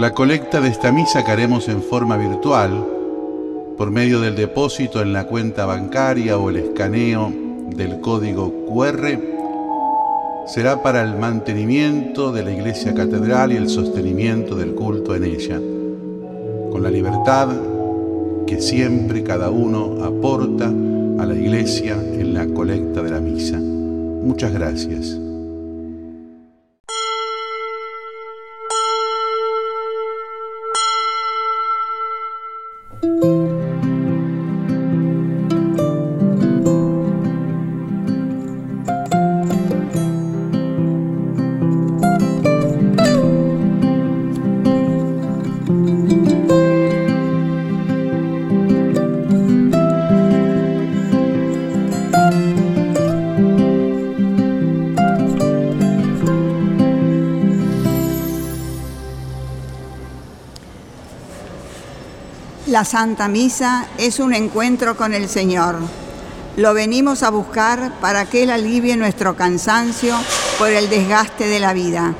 La colecta de esta misa que haremos en forma virtual, por medio del depósito en la cuenta bancaria o el escaneo del código QR, será para el mantenimiento de la iglesia catedral y el sostenimiento del culto en ella, con la libertad que siempre cada uno aporta a la iglesia en la colecta de la misa. Muchas gracias. La Santa Misa es un encuentro con el Señor. Lo venimos a buscar para que Él alivie nuestro cansancio por el desgaste de la vida.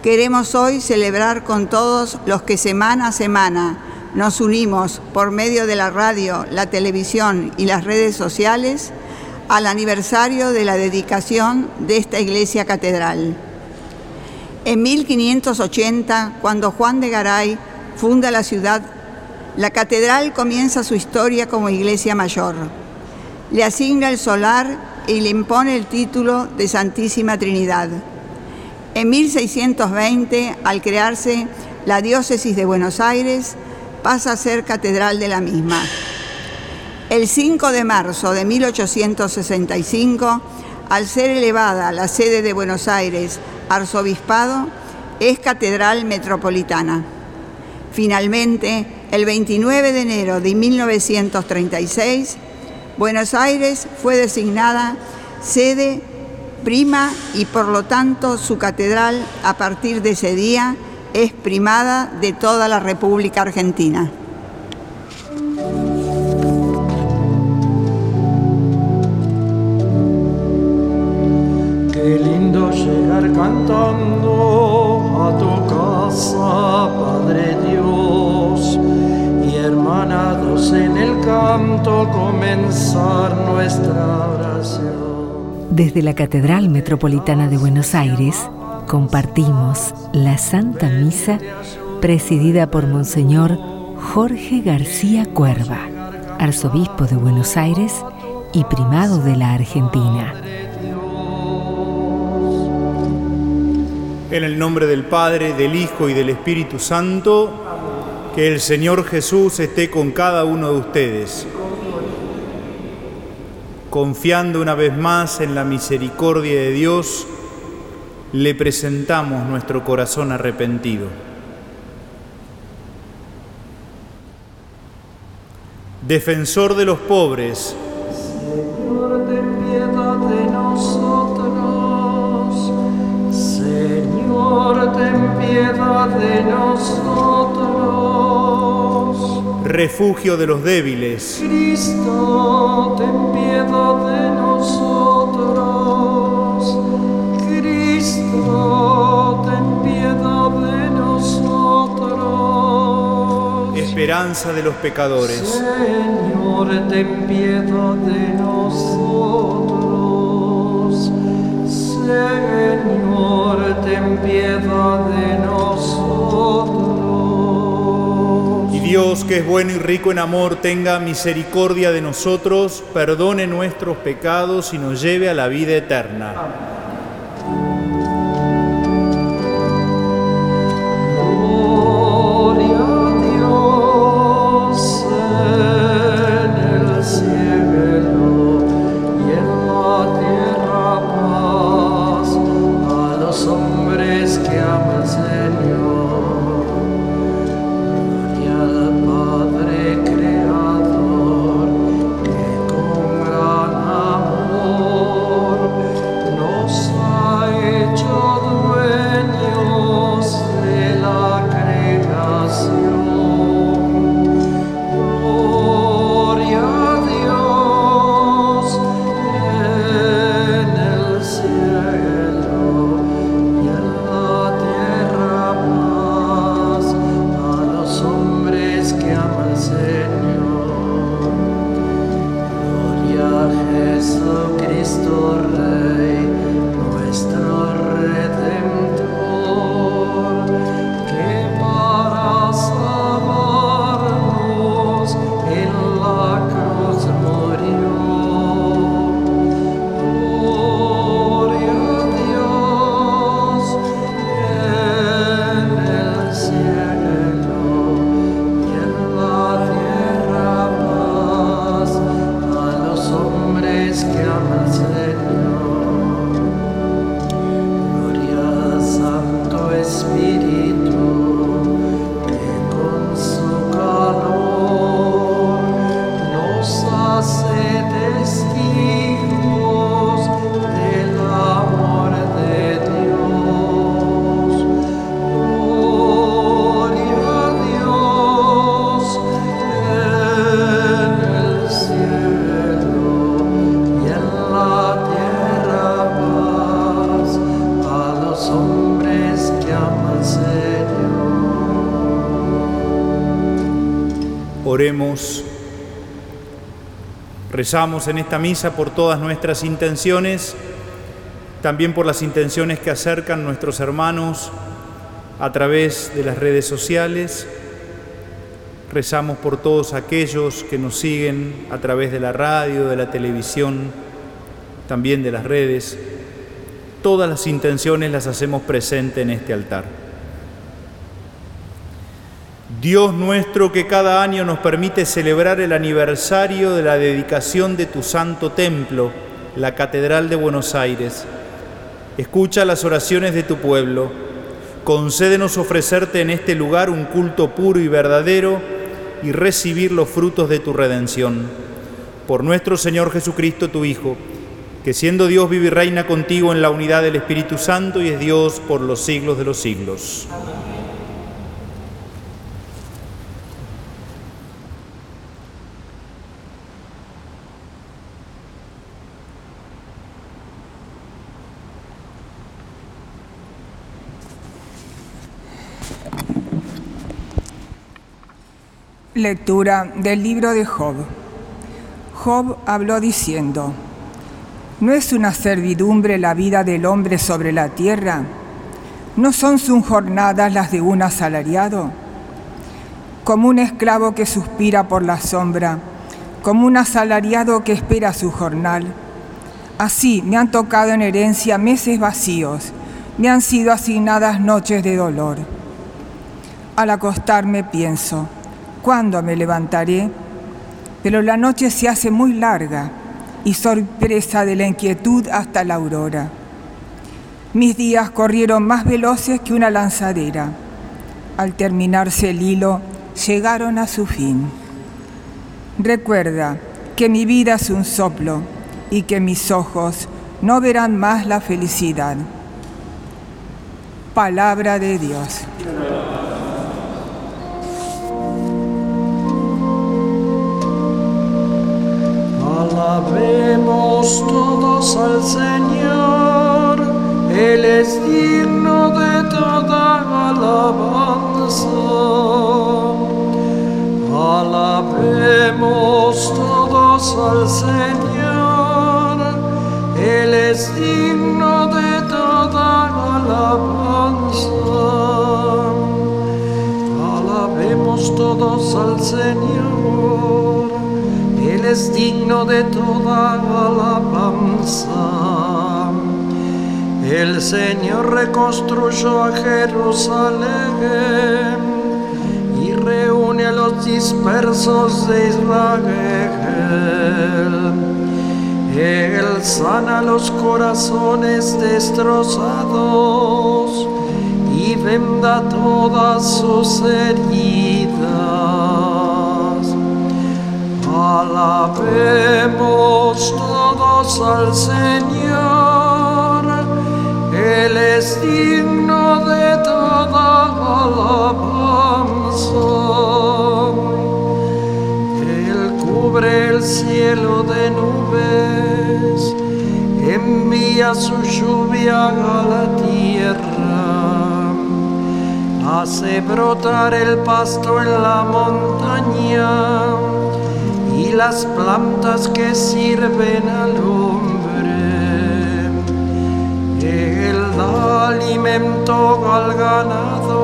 Queremos hoy celebrar con todos los que semana a semana nos unimos por medio de la radio, la televisión y las redes sociales al aniversario de la dedicación de esta iglesia catedral. En 1580, cuando Juan de Garay funda la ciudad la catedral comienza su historia como iglesia mayor. Le asigna el solar y le impone el título de Santísima Trinidad. En 1620, al crearse la diócesis de Buenos Aires, pasa a ser catedral de la misma. El 5 de marzo de 1865, al ser elevada la sede de Buenos Aires, arzobispado, es catedral metropolitana. Finalmente, el 29 de enero de 1936, Buenos Aires fue designada sede prima y por lo tanto su catedral a partir de ese día es primada de toda la República Argentina. Qué lindo llegar en el canto comenzar nuestra oración. Desde la Catedral Metropolitana de Buenos Aires compartimos la Santa Misa presidida por Monseñor Jorge García Cuerva, arzobispo de Buenos Aires y primado de la Argentina. En el nombre del Padre, del Hijo y del Espíritu Santo, que el Señor Jesús esté con cada uno de ustedes. Confiando una vez más en la misericordia de Dios, le presentamos nuestro corazón arrepentido. Defensor de los pobres, Señor, ten piedad de nosotros. Señor, ten piedad de nosotros. Refugio de los débiles, Cristo, ten piedad de nosotros. Cristo, ten piedad de nosotros. esperanza de los pecadores. Señor, ten piedad de nosotros. Señor, ten piedad de Dios, que es bueno y rico en amor, tenga misericordia de nosotros, perdone nuestros pecados y nos lleve a la vida eterna. Rezamos en esta misa por todas nuestras intenciones, también por las intenciones que acercan nuestros hermanos a través de las redes sociales. Rezamos por todos aquellos que nos siguen a través de la radio, de la televisión, también de las redes. Todas las intenciones las hacemos presente en este altar. Dios nuestro que cada año nos permite celebrar el aniversario de la dedicación de tu santo templo, la Catedral de Buenos Aires. Escucha las oraciones de tu pueblo. Concédenos ofrecerte en este lugar un culto puro y verdadero y recibir los frutos de tu redención. Por nuestro Señor Jesucristo, tu Hijo, que siendo Dios vive y reina contigo en la unidad del Espíritu Santo y es Dios por los siglos de los siglos. Lectura del libro de Job. Job habló diciendo, ¿no es una servidumbre la vida del hombre sobre la tierra? ¿No son sus jornadas las de un asalariado? Como un esclavo que suspira por la sombra, como un asalariado que espera su jornal. Así me han tocado en herencia meses vacíos, me han sido asignadas noches de dolor. Al acostarme pienso, ¿Cuándo me levantaré? Pero la noche se hace muy larga y sorpresa de la inquietud hasta la aurora. Mis días corrieron más veloces que una lanzadera. Al terminarse el hilo, llegaron a su fin. Recuerda que mi vida es un soplo y que mis ojos no verán más la felicidad. Palabra de Dios. Alabemos todos al Señor, Él es digno de toda alabanza. Alabemos todos al Señor, Él es digno de toda alabanza. Alabemos todos al Señor es digno de toda alabanza. El Señor reconstruyó a Jerusalén y reúne a los dispersos de Israel. Él sana los corazones destrozados y venda todas sus heridas. Alabemos todos al Señor, Él es digno de toda alabanza. Él cubre el cielo de nubes, envía su lluvia a la tierra, hace brotar el pasto en la montaña las plantas que sirven al hombre. Él da alimento al ganado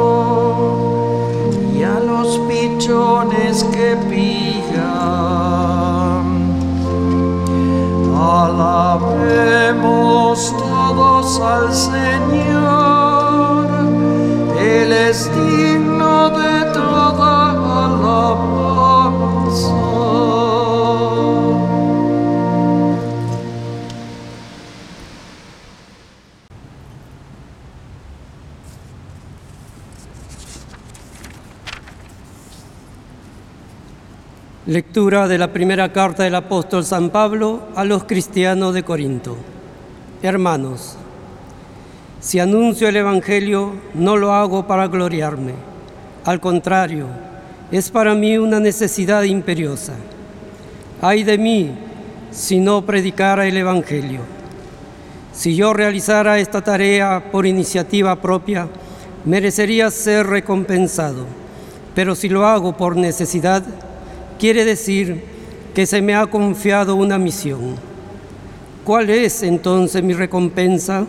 y a los pichones que pigan. Alabemos todos al Señor, Él es Lectura de la primera carta del apóstol San Pablo a los cristianos de Corinto. Hermanos, si anuncio el Evangelio, no lo hago para gloriarme. Al contrario, es para mí una necesidad imperiosa. Ay de mí si no predicara el Evangelio. Si yo realizara esta tarea por iniciativa propia, merecería ser recompensado, pero si lo hago por necesidad, quiere decir que se me ha confiado una misión. ¿Cuál es entonces mi recompensa?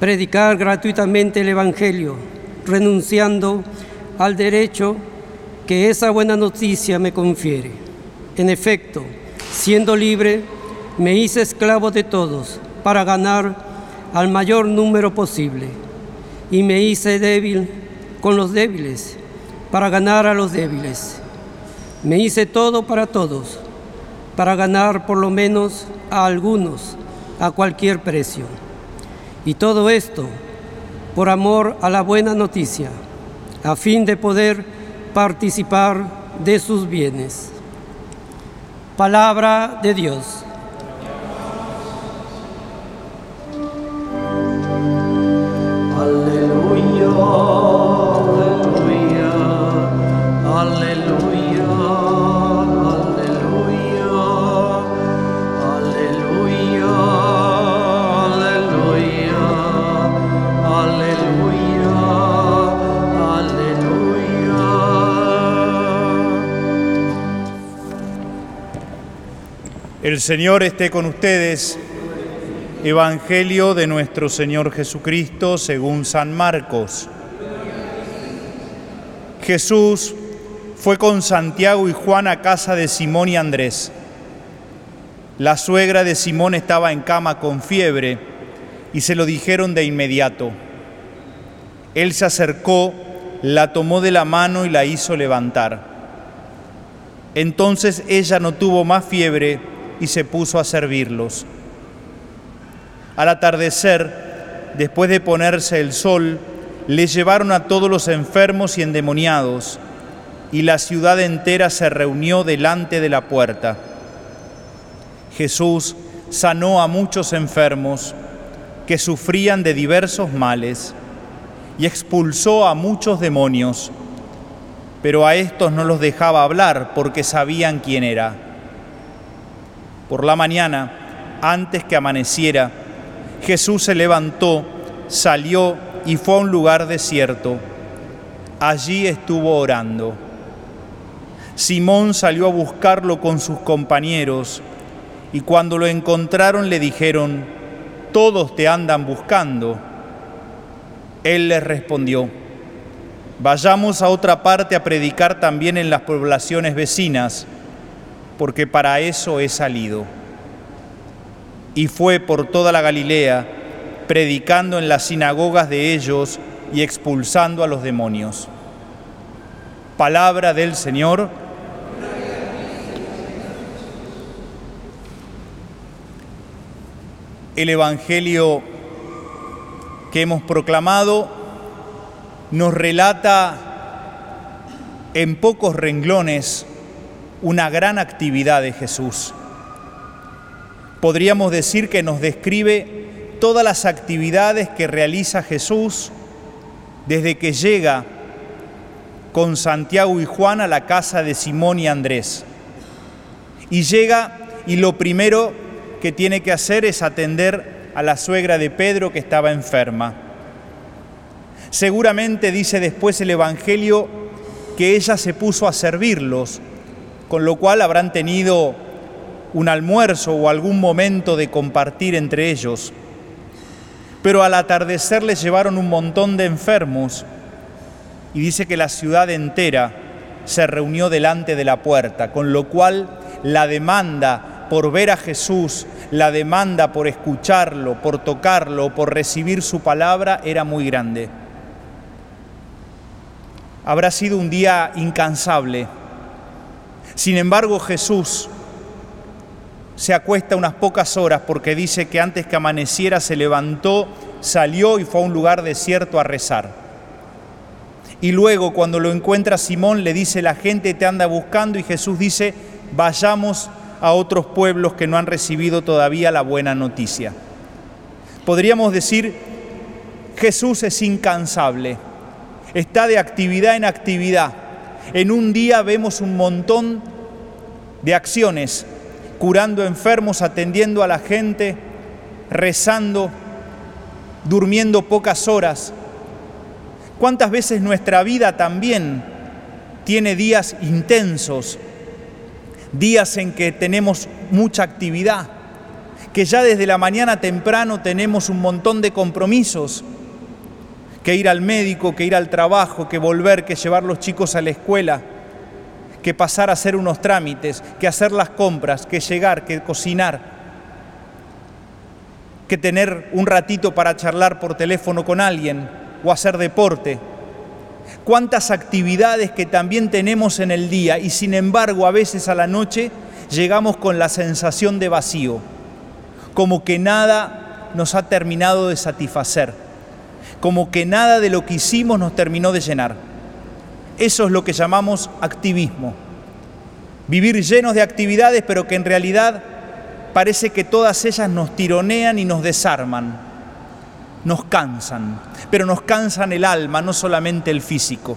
Predicar gratuitamente el Evangelio, renunciando al derecho que esa buena noticia me confiere. En efecto, siendo libre, me hice esclavo de todos para ganar al mayor número posible y me hice débil con los débiles para ganar a los débiles. Me hice todo para todos, para ganar por lo menos a algunos a cualquier precio. Y todo esto por amor a la buena noticia, a fin de poder participar de sus bienes. Palabra de Dios. El Señor esté con ustedes. Evangelio de nuestro Señor Jesucristo según San Marcos. Jesús fue con Santiago y Juan a casa de Simón y Andrés. La suegra de Simón estaba en cama con fiebre y se lo dijeron de inmediato. Él se acercó, la tomó de la mano y la hizo levantar. Entonces ella no tuvo más fiebre y se puso a servirlos. Al atardecer, después de ponerse el sol, le llevaron a todos los enfermos y endemoniados, y la ciudad entera se reunió delante de la puerta. Jesús sanó a muchos enfermos que sufrían de diversos males y expulsó a muchos demonios, pero a estos no los dejaba hablar porque sabían quién era. Por la mañana, antes que amaneciera, Jesús se levantó, salió y fue a un lugar desierto. Allí estuvo orando. Simón salió a buscarlo con sus compañeros y cuando lo encontraron le dijeron, todos te andan buscando. Él les respondió, vayamos a otra parte a predicar también en las poblaciones vecinas porque para eso he salido. Y fue por toda la Galilea, predicando en las sinagogas de ellos y expulsando a los demonios. Palabra del Señor. El Evangelio que hemos proclamado nos relata en pocos renglones una gran actividad de Jesús. Podríamos decir que nos describe todas las actividades que realiza Jesús desde que llega con Santiago y Juan a la casa de Simón y Andrés. Y llega y lo primero que tiene que hacer es atender a la suegra de Pedro que estaba enferma. Seguramente dice después el Evangelio que ella se puso a servirlos con lo cual habrán tenido un almuerzo o algún momento de compartir entre ellos. Pero al atardecer les llevaron un montón de enfermos y dice que la ciudad entera se reunió delante de la puerta, con lo cual la demanda por ver a Jesús, la demanda por escucharlo, por tocarlo, por recibir su palabra era muy grande. Habrá sido un día incansable sin embargo, Jesús se acuesta unas pocas horas porque dice que antes que amaneciera se levantó, salió y fue a un lugar desierto a rezar. Y luego cuando lo encuentra Simón le dice, la gente te anda buscando y Jesús dice, vayamos a otros pueblos que no han recibido todavía la buena noticia. Podríamos decir, Jesús es incansable, está de actividad en actividad en un día vemos un montón de acciones, curando enfermos, atendiendo a la gente, rezando, durmiendo pocas horas. ¿Cuántas veces nuestra vida también tiene días intensos días en que tenemos mucha actividad, que ya desde la mañana temprano tenemos un montón de compromisos, que ir al médico, que ir al trabajo, que volver, que llevar los chicos a la escuela, que pasar a hacer unos trámites, que hacer las compras, que llegar, que cocinar, que tener un ratito para charlar por teléfono con alguien o hacer deporte. Cuántas actividades que también tenemos en el día y sin embargo a veces a la noche llegamos con la sensación de vacío como que nada nos ha terminado de satisfacer, como que nada de lo que hicimos nos terminó de llenar. Eso es lo que llamamos activismo. Vivir llenos de actividades, pero que en realidad parece que todas ellas nos tironean y nos desarman, nos cansan, pero nos cansan el alma, no solamente el físico.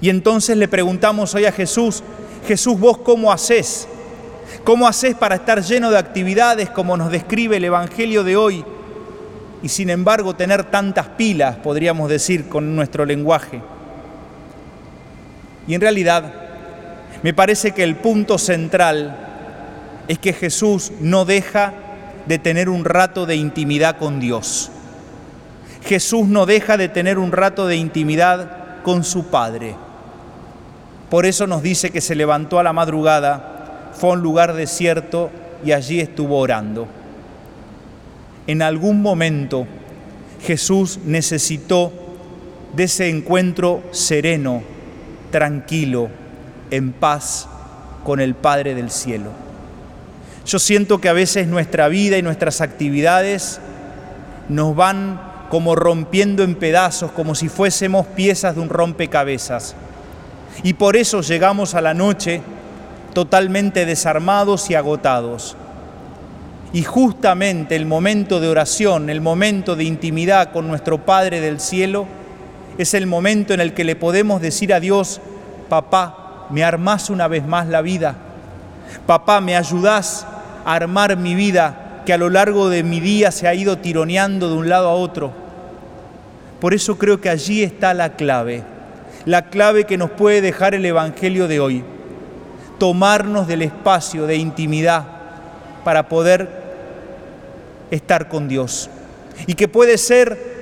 Y entonces le preguntamos hoy a Jesús, Jesús, vos cómo haces ¿Cómo haces para estar lleno de actividades como nos describe el Evangelio de hoy y sin embargo tener tantas pilas, podríamos decir, con nuestro lenguaje? Y en realidad, me parece que el punto central es que Jesús no deja de tener un rato de intimidad con Dios. Jesús no deja de tener un rato de intimidad con su Padre. Por eso nos dice que se levantó a la madrugada fue a un lugar desierto y allí estuvo orando. En algún momento Jesús necesitó de ese encuentro sereno, tranquilo, en paz con el Padre del cielo. Yo siento que a veces nuestra vida y nuestras actividades nos van como rompiendo en pedazos, como si fuésemos piezas de un rompecabezas. Y por eso llegamos a la noche totalmente desarmados y agotados. Y justamente el momento de oración, el momento de intimidad con nuestro Padre del cielo, es el momento en el que le podemos decir a Dios, papá, me armás una vez más la vida. Papá, me ayudás a armar mi vida que a lo largo de mi día se ha ido tironeando de un lado a otro. Por eso creo que allí está la clave, la clave que nos puede dejar el Evangelio de hoy tomarnos del espacio de intimidad para poder estar con Dios. Y que puede ser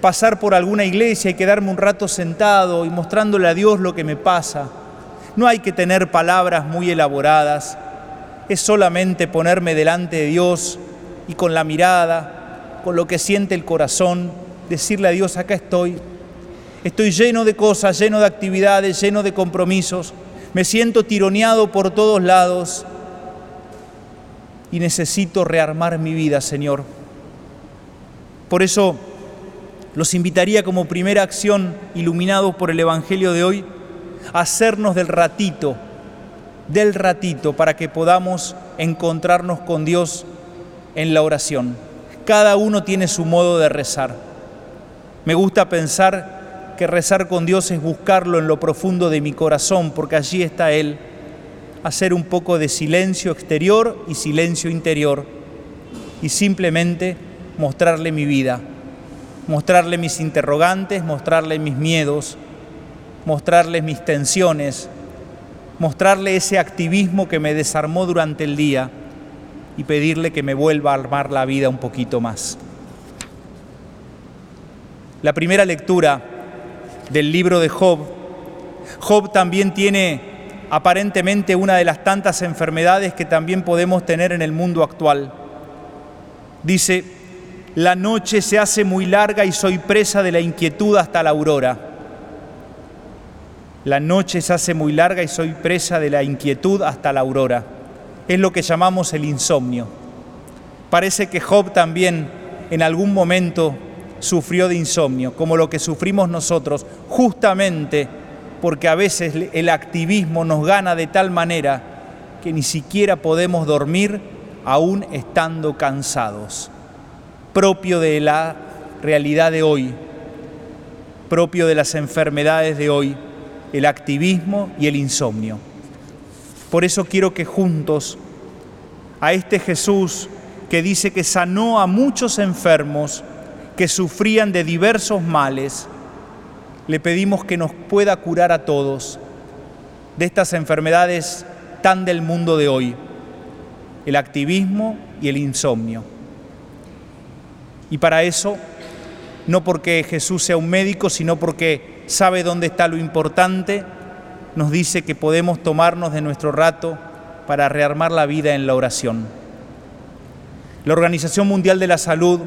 pasar por alguna iglesia y quedarme un rato sentado y mostrándole a Dios lo que me pasa. No hay que tener palabras muy elaboradas, es solamente ponerme delante de Dios y con la mirada, con lo que siente el corazón, decirle a Dios, acá estoy. Estoy lleno de cosas, lleno de actividades, lleno de compromisos, me siento tironeado por todos lados y necesito rearmar mi vida, Señor. Por eso los invitaría como primera acción, iluminados por el Evangelio de hoy, a hacernos del ratito, del ratito, para que podamos encontrarnos con Dios en la oración. Cada uno tiene su modo de rezar. Me gusta pensar que rezar con Dios es buscarlo en lo profundo de mi corazón, porque allí está Él. Hacer un poco de silencio exterior y silencio interior y simplemente mostrarle mi vida, mostrarle mis interrogantes, mostrarle mis miedos, mostrarle mis tensiones, mostrarle ese activismo que me desarmó durante el día y pedirle que me vuelva a armar la vida un poquito más. La primera lectura del libro de Job, Job también tiene aparentemente una de las tantas enfermedades que también podemos tener en el mundo actual. Dice, la noche se hace muy larga y soy presa de la inquietud hasta la aurora. La noche se hace muy larga y soy presa de la inquietud hasta la aurora. Es lo que llamamos el insomnio. Parece que Job también en algún momento sufrió de insomnio, como lo que sufrimos nosotros, justamente porque a veces el activismo nos gana de tal manera que ni siquiera podemos dormir aún estando cansados, propio de la realidad de hoy, propio de las enfermedades de hoy, el activismo y el insomnio. Por eso quiero que juntos a este Jesús que dice que sanó a muchos enfermos, que sufrían de diversos males, le pedimos que nos pueda curar a todos de estas enfermedades tan del mundo de hoy, el activismo y el insomnio. Y para eso, no porque Jesús sea un médico, sino porque sabe dónde está lo importante, nos dice que podemos tomarnos de nuestro rato para rearmar la vida en la oración. La Organización Mundial de la Salud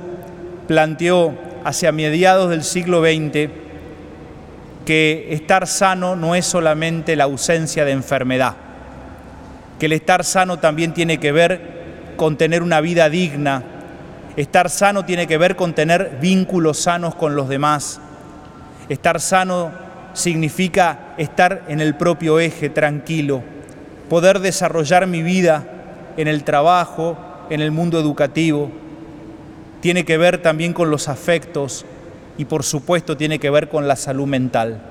planteó hacia mediados del siglo XX que estar sano no es solamente la ausencia de enfermedad, que el estar sano también tiene que ver con tener una vida digna, estar sano tiene que ver con tener vínculos sanos con los demás, estar sano significa estar en el propio eje tranquilo, poder desarrollar mi vida en el trabajo, en el mundo educativo, tiene que ver también con los afectos y por supuesto tiene que ver con la salud mental.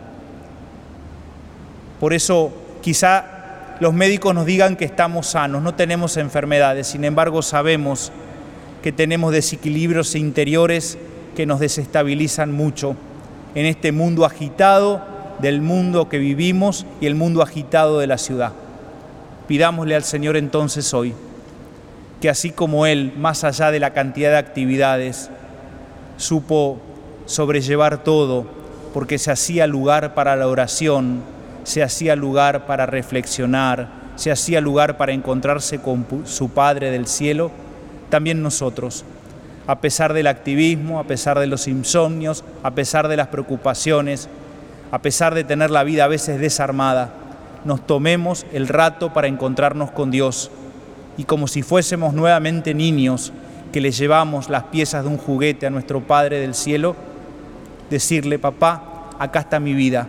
Por eso quizá los médicos nos digan que estamos sanos, no tenemos enfermedades, sin embargo sabemos que tenemos desequilibrios interiores que nos desestabilizan mucho en este mundo agitado del mundo que vivimos y el mundo agitado de la ciudad. Pidámosle al Señor entonces hoy que así como Él, más allá de la cantidad de actividades, supo sobrellevar todo, porque se hacía lugar para la oración, se hacía lugar para reflexionar, se hacía lugar para encontrarse con su Padre del cielo, también nosotros, a pesar del activismo, a pesar de los insomnios, a pesar de las preocupaciones, a pesar de tener la vida a veces desarmada, nos tomemos el rato para encontrarnos con Dios. Y como si fuésemos nuevamente niños que le llevamos las piezas de un juguete a nuestro Padre del cielo, decirle, papá, acá está mi vida,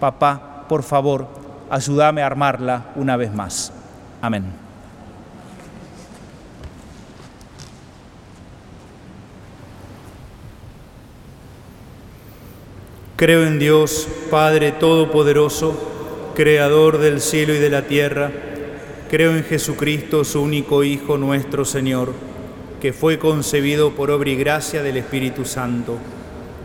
papá, por favor, ayúdame a armarla una vez más. Amén. Creo en Dios, Padre Todopoderoso, Creador del cielo y de la tierra, Creo en Jesucristo, su único Hijo, nuestro Señor, que fue concebido por obra y gracia del Espíritu Santo.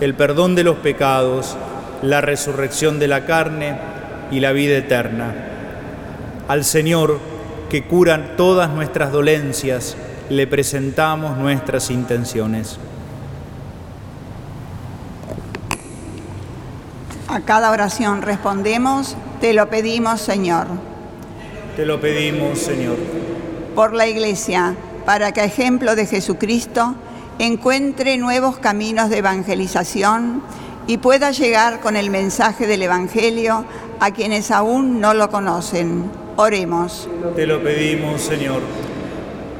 el perdón de los pecados, la resurrección de la carne y la vida eterna. Al Señor, que cura todas nuestras dolencias, le presentamos nuestras intenciones. A cada oración respondemos, te lo pedimos Señor. Te lo pedimos Señor. Por la Iglesia, para que a ejemplo de Jesucristo encuentre nuevos caminos de evangelización y pueda llegar con el mensaje del Evangelio a quienes aún no lo conocen. Oremos. Te lo pedimos Señor.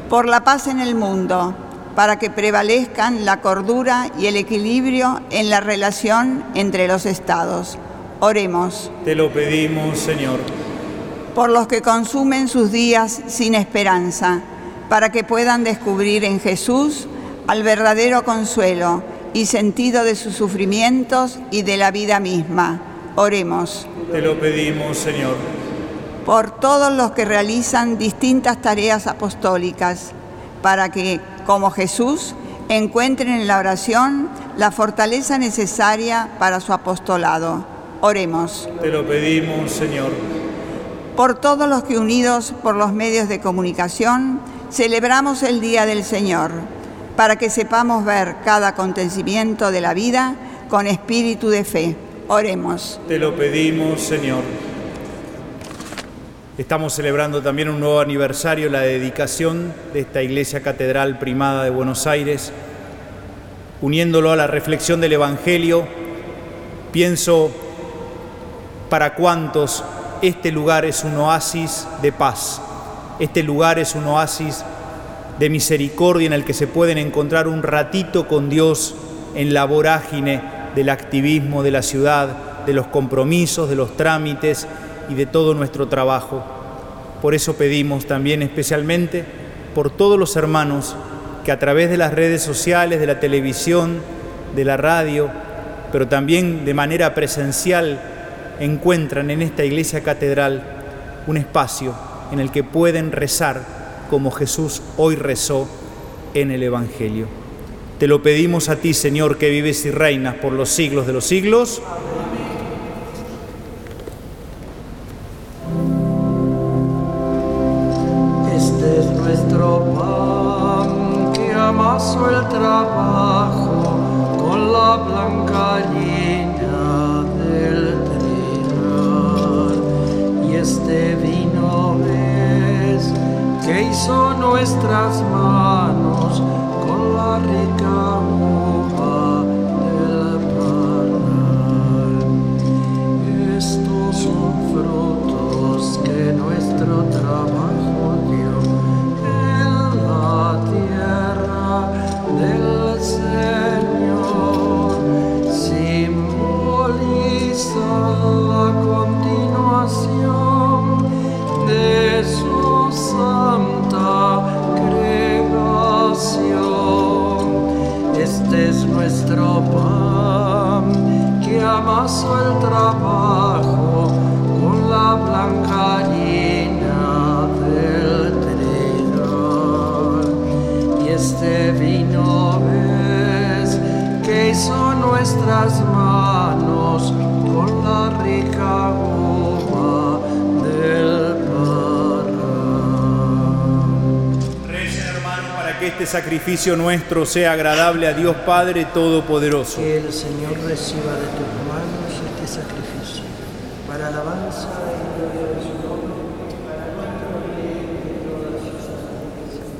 Por la paz en el mundo para que prevalezcan la cordura y el equilibrio en la relación entre los estados. Oremos. Te lo pedimos, Señor. Por los que consumen sus días sin esperanza, para que puedan descubrir en Jesús al verdadero consuelo y sentido de sus sufrimientos y de la vida misma. Oremos. Te lo pedimos, Señor. Por todos los que realizan distintas tareas apostólicas, para que como Jesús, encuentren en la oración la fortaleza necesaria para su apostolado. Oremos. Te lo pedimos, Señor. Por todos los que unidos por los medios de comunicación celebramos el Día del Señor, para que sepamos ver cada acontecimiento de la vida con espíritu de fe. Oremos. Te lo pedimos, Señor. Estamos celebrando también un nuevo aniversario, la dedicación de esta iglesia catedral primada de Buenos Aires, uniéndolo a la reflexión del Evangelio. Pienso para cuántos este lugar es un oasis de paz, este lugar es un oasis de misericordia en el que se pueden encontrar un ratito con Dios en la vorágine del activismo de la ciudad, de los compromisos, de los trámites y de todo nuestro trabajo. Por eso pedimos también especialmente por todos los hermanos que a través de las redes sociales, de la televisión, de la radio, pero también de manera presencial, encuentran en esta iglesia catedral un espacio en el que pueden rezar como Jesús hoy rezó en el Evangelio. Te lo pedimos a ti, Señor, que vives y reinas por los siglos de los siglos. Sacrificio nuestro sea agradable a Dios Padre Todopoderoso. Que el Señor reciba de tus manos este sacrificio para alabanza y gloria de su nombre.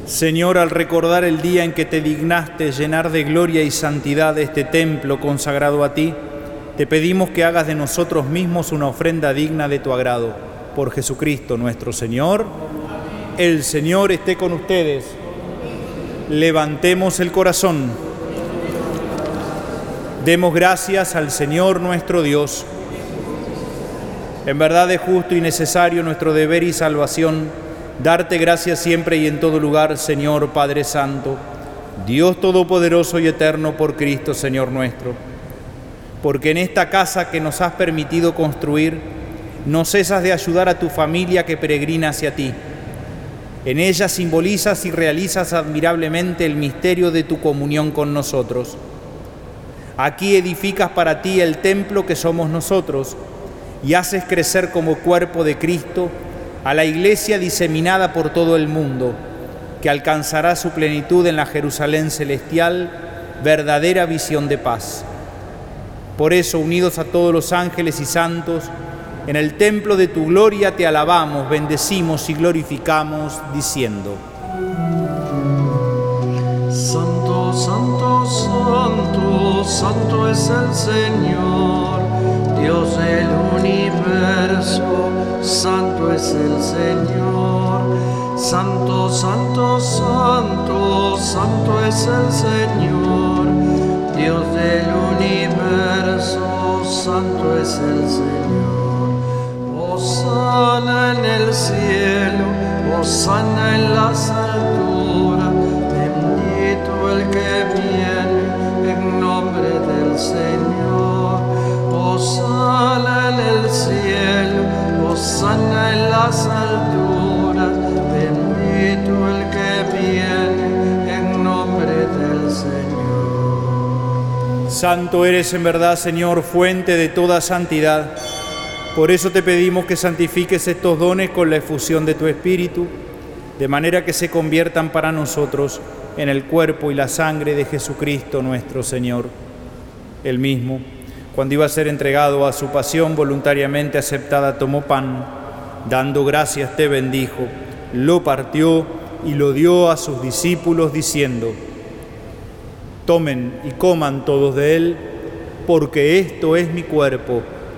Señor, al recordar el día en que te dignaste llenar de gloria y santidad este templo consagrado a ti, te pedimos que hagas de nosotros mismos una ofrenda digna de tu agrado. Por Jesucristo nuestro Señor. El Señor esté con ustedes. Levantemos el corazón. Demos gracias al Señor nuestro Dios. En verdad es justo y necesario nuestro deber y salvación darte gracias siempre y en todo lugar, Señor Padre Santo, Dios Todopoderoso y Eterno por Cristo, Señor nuestro. Porque en esta casa que nos has permitido construir, no cesas de ayudar a tu familia que peregrina hacia ti. En ella simbolizas y realizas admirablemente el misterio de tu comunión con nosotros. Aquí edificas para ti el templo que somos nosotros y haces crecer como cuerpo de Cristo a la iglesia diseminada por todo el mundo, que alcanzará su plenitud en la Jerusalén celestial, verdadera visión de paz. Por eso, unidos a todos los ángeles y santos, en el templo de tu gloria te alabamos, bendecimos y glorificamos, diciendo, Santo, santo, santo, santo es el Señor, Dios del universo, santo es el Señor. Santo, santo, santo, santo es el Señor, Dios del universo, santo es el Señor. Osana en el cielo, Osana en las alturas, bendito el que viene en nombre del Señor. Osana en el cielo, Osana en las alturas, bendito el que viene en nombre del Señor. Santo eres en verdad, Señor, fuente de toda santidad. Por eso te pedimos que santifiques estos dones con la efusión de tu Espíritu, de manera que se conviertan para nosotros en el cuerpo y la sangre de Jesucristo nuestro Señor. El mismo, cuando iba a ser entregado a su pasión voluntariamente aceptada, tomó pan, dando gracias te bendijo, lo partió y lo dio a sus discípulos diciendo, tomen y coman todos de él, porque esto es mi cuerpo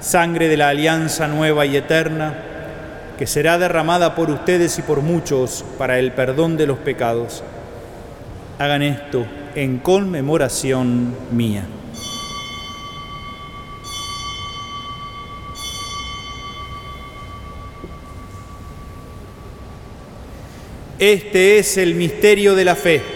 sangre de la alianza nueva y eterna, que será derramada por ustedes y por muchos para el perdón de los pecados. Hagan esto en conmemoración mía. Este es el misterio de la fe.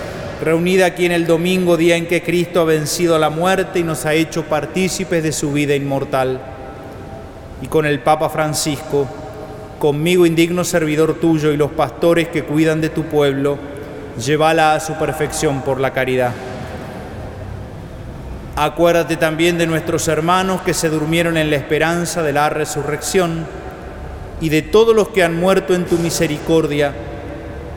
reunida aquí en el domingo, día en que Cristo ha vencido la muerte y nos ha hecho partícipes de su vida inmortal. Y con el Papa Francisco, conmigo indigno servidor tuyo y los pastores que cuidan de tu pueblo, llévala a su perfección por la caridad. Acuérdate también de nuestros hermanos que se durmieron en la esperanza de la resurrección y de todos los que han muerto en tu misericordia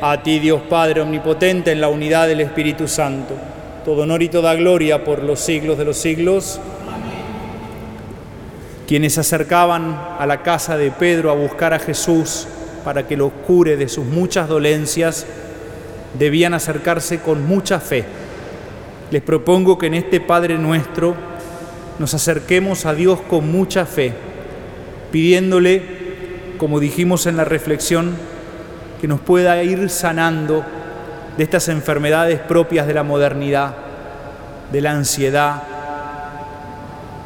a ti, Dios Padre Omnipotente, en la unidad del Espíritu Santo, todo honor y toda gloria por los siglos de los siglos. Quienes se acercaban a la casa de Pedro a buscar a Jesús para que lo cure de sus muchas dolencias, debían acercarse con mucha fe. Les propongo que en este Padre nuestro nos acerquemos a Dios con mucha fe, pidiéndole, como dijimos en la reflexión, que nos pueda ir sanando de estas enfermedades propias de la modernidad, de la ansiedad,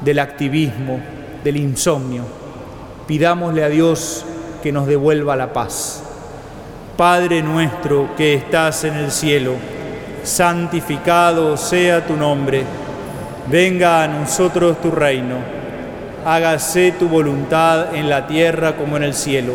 del activismo, del insomnio. Pidámosle a Dios que nos devuelva la paz. Padre nuestro que estás en el cielo, santificado sea tu nombre, venga a nosotros tu reino, hágase tu voluntad en la tierra como en el cielo.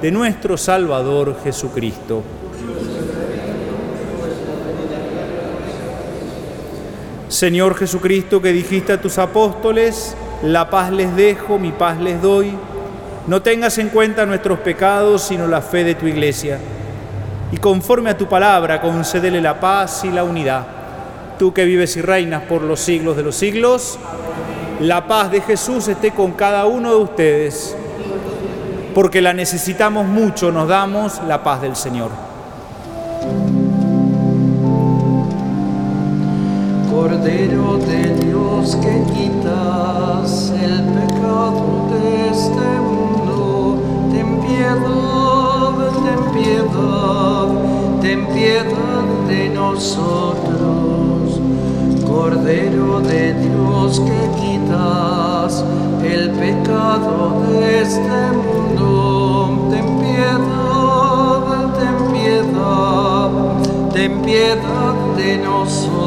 de nuestro Salvador Jesucristo. Señor Jesucristo, que dijiste a tus apóstoles, la paz les dejo, mi paz les doy, no tengas en cuenta nuestros pecados, sino la fe de tu iglesia. Y conforme a tu palabra, concédele la paz y la unidad. Tú que vives y reinas por los siglos de los siglos, la paz de Jesús esté con cada uno de ustedes porque la necesitamos mucho, nos damos la paz del Señor. Cordero de Dios que quitas el pecado de este mundo, ten piedad, ten piedad, ten piedad de nosotros. Cordero de Dios que quitas el pecado de este mundo, ten piedad, ten piedad, ten piedad de nosotros.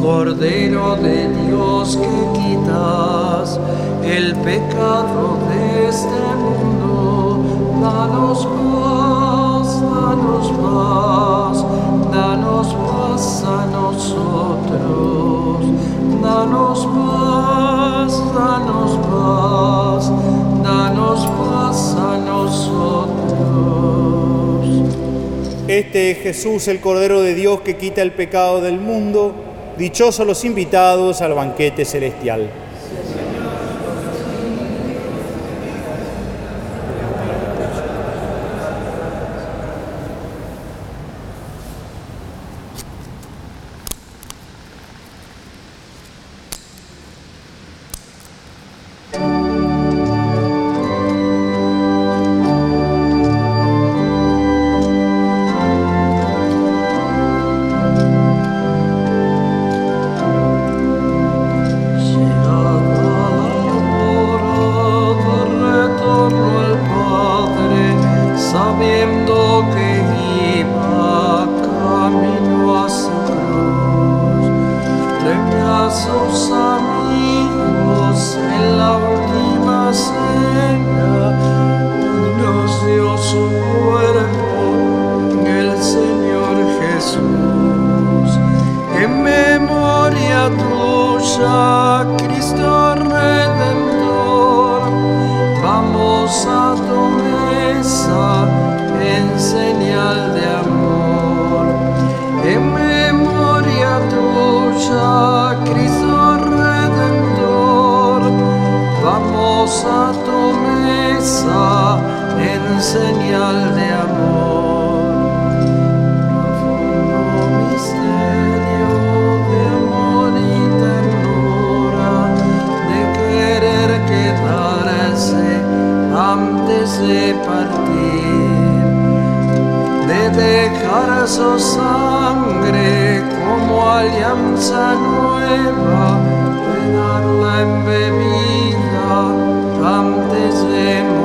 Cordero de Dios que quitas el pecado de este mundo, danos paz, danos paz, danos paz danos paz, danos paz, danos paz a nosotros. Este es Jesús, el Cordero de Dios que quita el pecado del mundo. Dichosos los invitados al banquete celestial. sangre como alianza nueva, llenarla en bebida antes de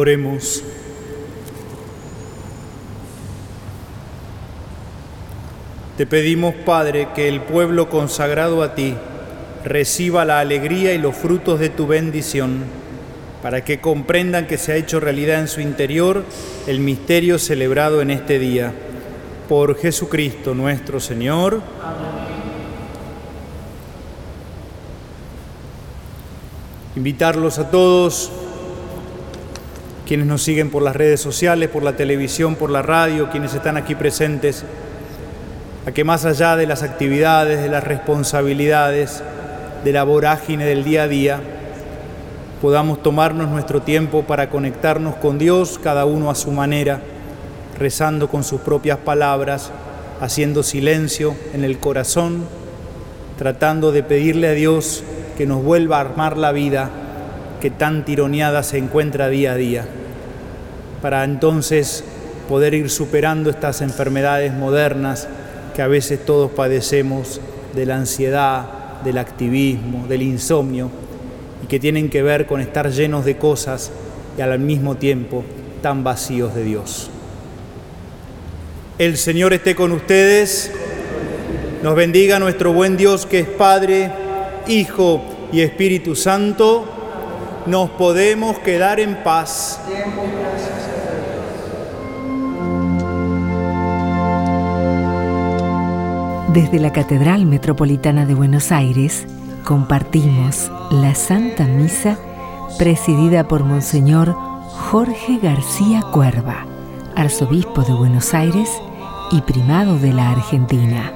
Oremos. Te pedimos, Padre, que el pueblo consagrado a ti reciba la alegría y los frutos de tu bendición, para que comprendan que se ha hecho realidad en su interior el misterio celebrado en este día Por Jesucristo nuestro Señor. Invitarlos a todos quienes nos siguen por las redes sociales, por la televisión, por la radio, quienes están aquí presentes, a que más allá de las actividades, de las responsabilidades, de la vorágine del día a día, podamos tomarnos nuestro tiempo para conectarnos con Dios, cada uno a su manera, rezando con sus propias palabras, haciendo silencio en el corazón, tratando de pedirle a Dios que nos vuelva a armar la vida que tan tironeada se encuentra día a día para entonces poder ir superando estas enfermedades modernas que a veces todos padecemos de la ansiedad, del activismo, del insomnio, y que tienen que ver con estar llenos de cosas y al mismo tiempo tan vacíos de Dios. El Señor esté con ustedes, nos bendiga nuestro buen Dios que es Padre, Hijo y Espíritu Santo, nos podemos quedar en paz. Desde la Catedral Metropolitana de Buenos Aires compartimos la Santa Misa presidida por Monseñor Jorge García Cuerva, arzobispo de Buenos Aires y primado de la Argentina.